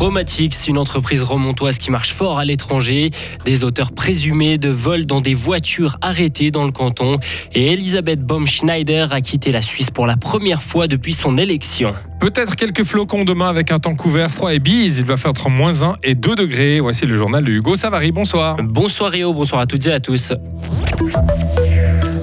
Chromatics, une entreprise remontoise qui marche fort à l'étranger. Des auteurs présumés de vol dans des voitures arrêtées dans le canton. Et Elisabeth Baumschneider a quitté la Suisse pour la première fois depuis son élection. Peut-être quelques flocons demain avec un temps couvert, froid et bise. Il va faire entre moins 1 et 2 degrés. Voici le journal de Hugo Savary. Bonsoir. Bonsoir Rio, bonsoir à toutes et à tous.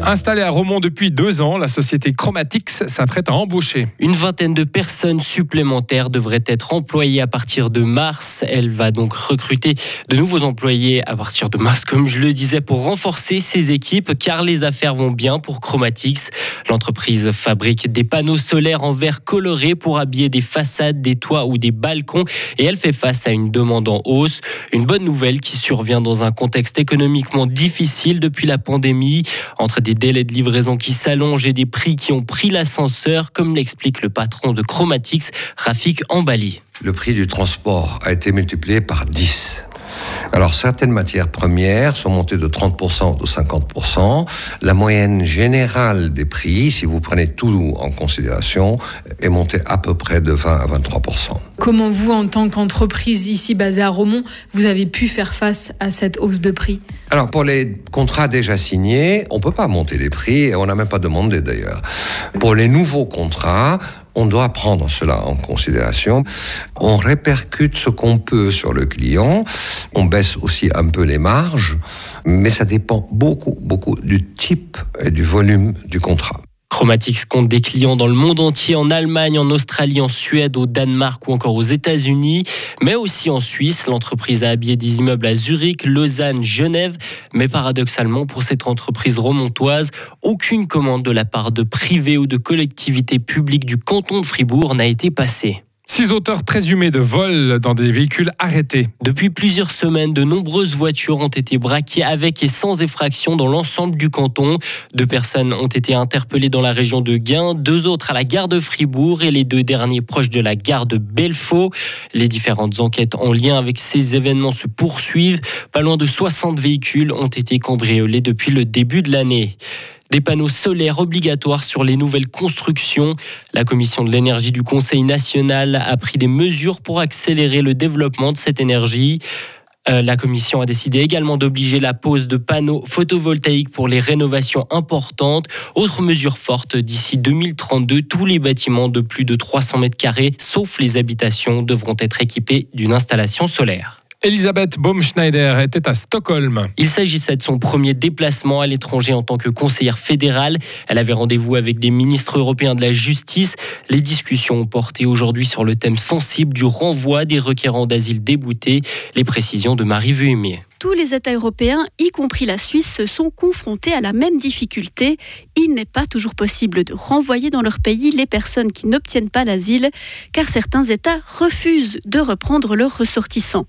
Installée à Romont depuis deux ans, la société Chromatix s'apprête à embaucher. Une vingtaine de personnes supplémentaires devraient être employées à partir de mars. Elle va donc recruter de nouveaux employés à partir de mars, comme je le disais, pour renforcer ses équipes, car les affaires vont bien pour Chromatix. L'entreprise fabrique des panneaux solaires en verre coloré pour habiller des façades, des toits ou des balcons, et elle fait face à une demande en hausse. Une bonne nouvelle qui survient dans un contexte économiquement difficile depuis la pandémie, entre des délais de livraison qui s'allongent et des prix qui ont pris l'ascenseur, comme l'explique le patron de Chromatix, Rafik Ambali. Le prix du transport a été multiplié par 10. Alors certaines matières premières sont montées de 30% ou de 50%. La moyenne générale des prix, si vous prenez tout en considération, est montée à peu près de 20 à 23%. Comment vous, en tant qu'entreprise ici basée à Romont, vous avez pu faire face à cette hausse de prix? Alors pour les contrats déjà signés, on peut pas monter les prix et on n'a même pas demandé d'ailleurs. Pour les nouveaux contrats, on doit prendre cela en considération. On répercute ce qu'on peut sur le client. On baisse aussi un peu les marges, mais ça dépend beaucoup, beaucoup du type et du volume du contrat. Chromatix compte des clients dans le monde entier, en Allemagne, en Australie, en Suède, au Danemark ou encore aux États-Unis, mais aussi en Suisse. L'entreprise a habillé des immeubles à Zurich, Lausanne, Genève. Mais paradoxalement, pour cette entreprise remontoise, aucune commande de la part de privés ou de collectivités publiques du canton de Fribourg n'a été passée. Six auteurs présumés de vol dans des véhicules arrêtés. Depuis plusieurs semaines, de nombreuses voitures ont été braquées avec et sans effraction dans l'ensemble du canton. Deux personnes ont été interpellées dans la région de Guin, deux autres à la gare de Fribourg et les deux derniers proches de la gare de Belfaux. Les différentes enquêtes en lien avec ces événements se poursuivent. Pas loin de 60 véhicules ont été cambriolés depuis le début de l'année des panneaux solaires obligatoires sur les nouvelles constructions. La Commission de l'énergie du Conseil national a pris des mesures pour accélérer le développement de cette énergie. Euh, la Commission a décidé également d'obliger la pose de panneaux photovoltaïques pour les rénovations importantes. Autre mesure forte, d'ici 2032, tous les bâtiments de plus de 300 mètres carrés, sauf les habitations, devront être équipés d'une installation solaire. Elisabeth Baumschneider était à Stockholm. Il s'agissait de son premier déplacement à l'étranger en tant que conseillère fédérale. Elle avait rendez-vous avec des ministres européens de la justice. Les discussions ont porté aujourd'hui sur le thème sensible du renvoi des requérants d'asile déboutés. Les précisions de Marie Vuémier. Tous les États européens, y compris la Suisse, se sont confrontés à la même difficulté. Il n'est pas toujours possible de renvoyer dans leur pays les personnes qui n'obtiennent pas l'asile, car certains États refusent de reprendre leurs ressortissants.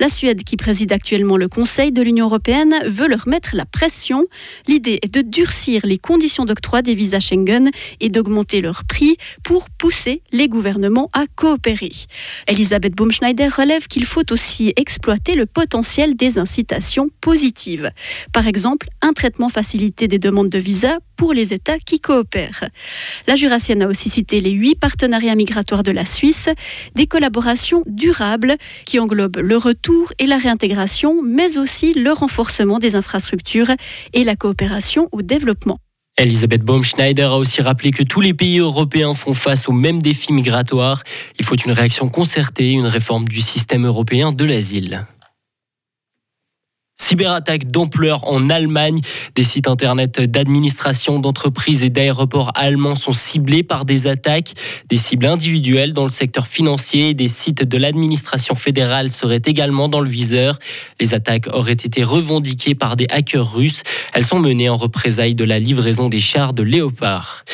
La Suède, qui préside actuellement le Conseil de l'Union européenne, veut leur mettre la pression. L'idée est de durcir les conditions d'octroi des visas Schengen et d'augmenter leur prix pour pousser les gouvernements à coopérer. Elisabeth Baumschneider relève qu'il faut aussi exploiter le potentiel des incitations positives. Par exemple, un traitement facilité des demandes de visa pour les États qui coopèrent. La Jurassienne a aussi cité les huit partenariats migratoires de la Suisse, des collaborations durables qui englobent le retour et la réintégration, mais aussi le renforcement des infrastructures et la coopération au développement. Elisabeth Baumschneider a aussi rappelé que tous les pays européens font face aux mêmes défis migratoires. Il faut une réaction concertée, une réforme du système européen de l'asile. Cyberattaque d'ampleur en Allemagne. Des sites internet d'administration, d'entreprises et d'aéroports allemands sont ciblés par des attaques. Des cibles individuelles dans le secteur financier. Des sites de l'administration fédérale seraient également dans le viseur. Les attaques auraient été revendiquées par des hackers russes. Elles sont menées en représailles de la livraison des chars de Léopard.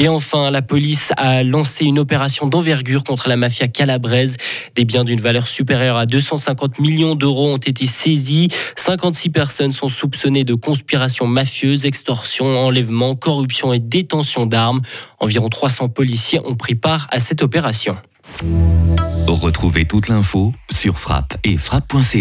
Et enfin, la police a lancé une opération d'envergure contre la mafia calabraise. Des biens d'une valeur supérieure à 250 millions d'euros ont été saisis. 56 personnes sont soupçonnées de conspiration mafieuse, extorsion, enlèvement, corruption et détention d'armes. Environ 300 policiers ont pris part à cette opération. Retrouvez toute l'info sur frappe et frappe.ch.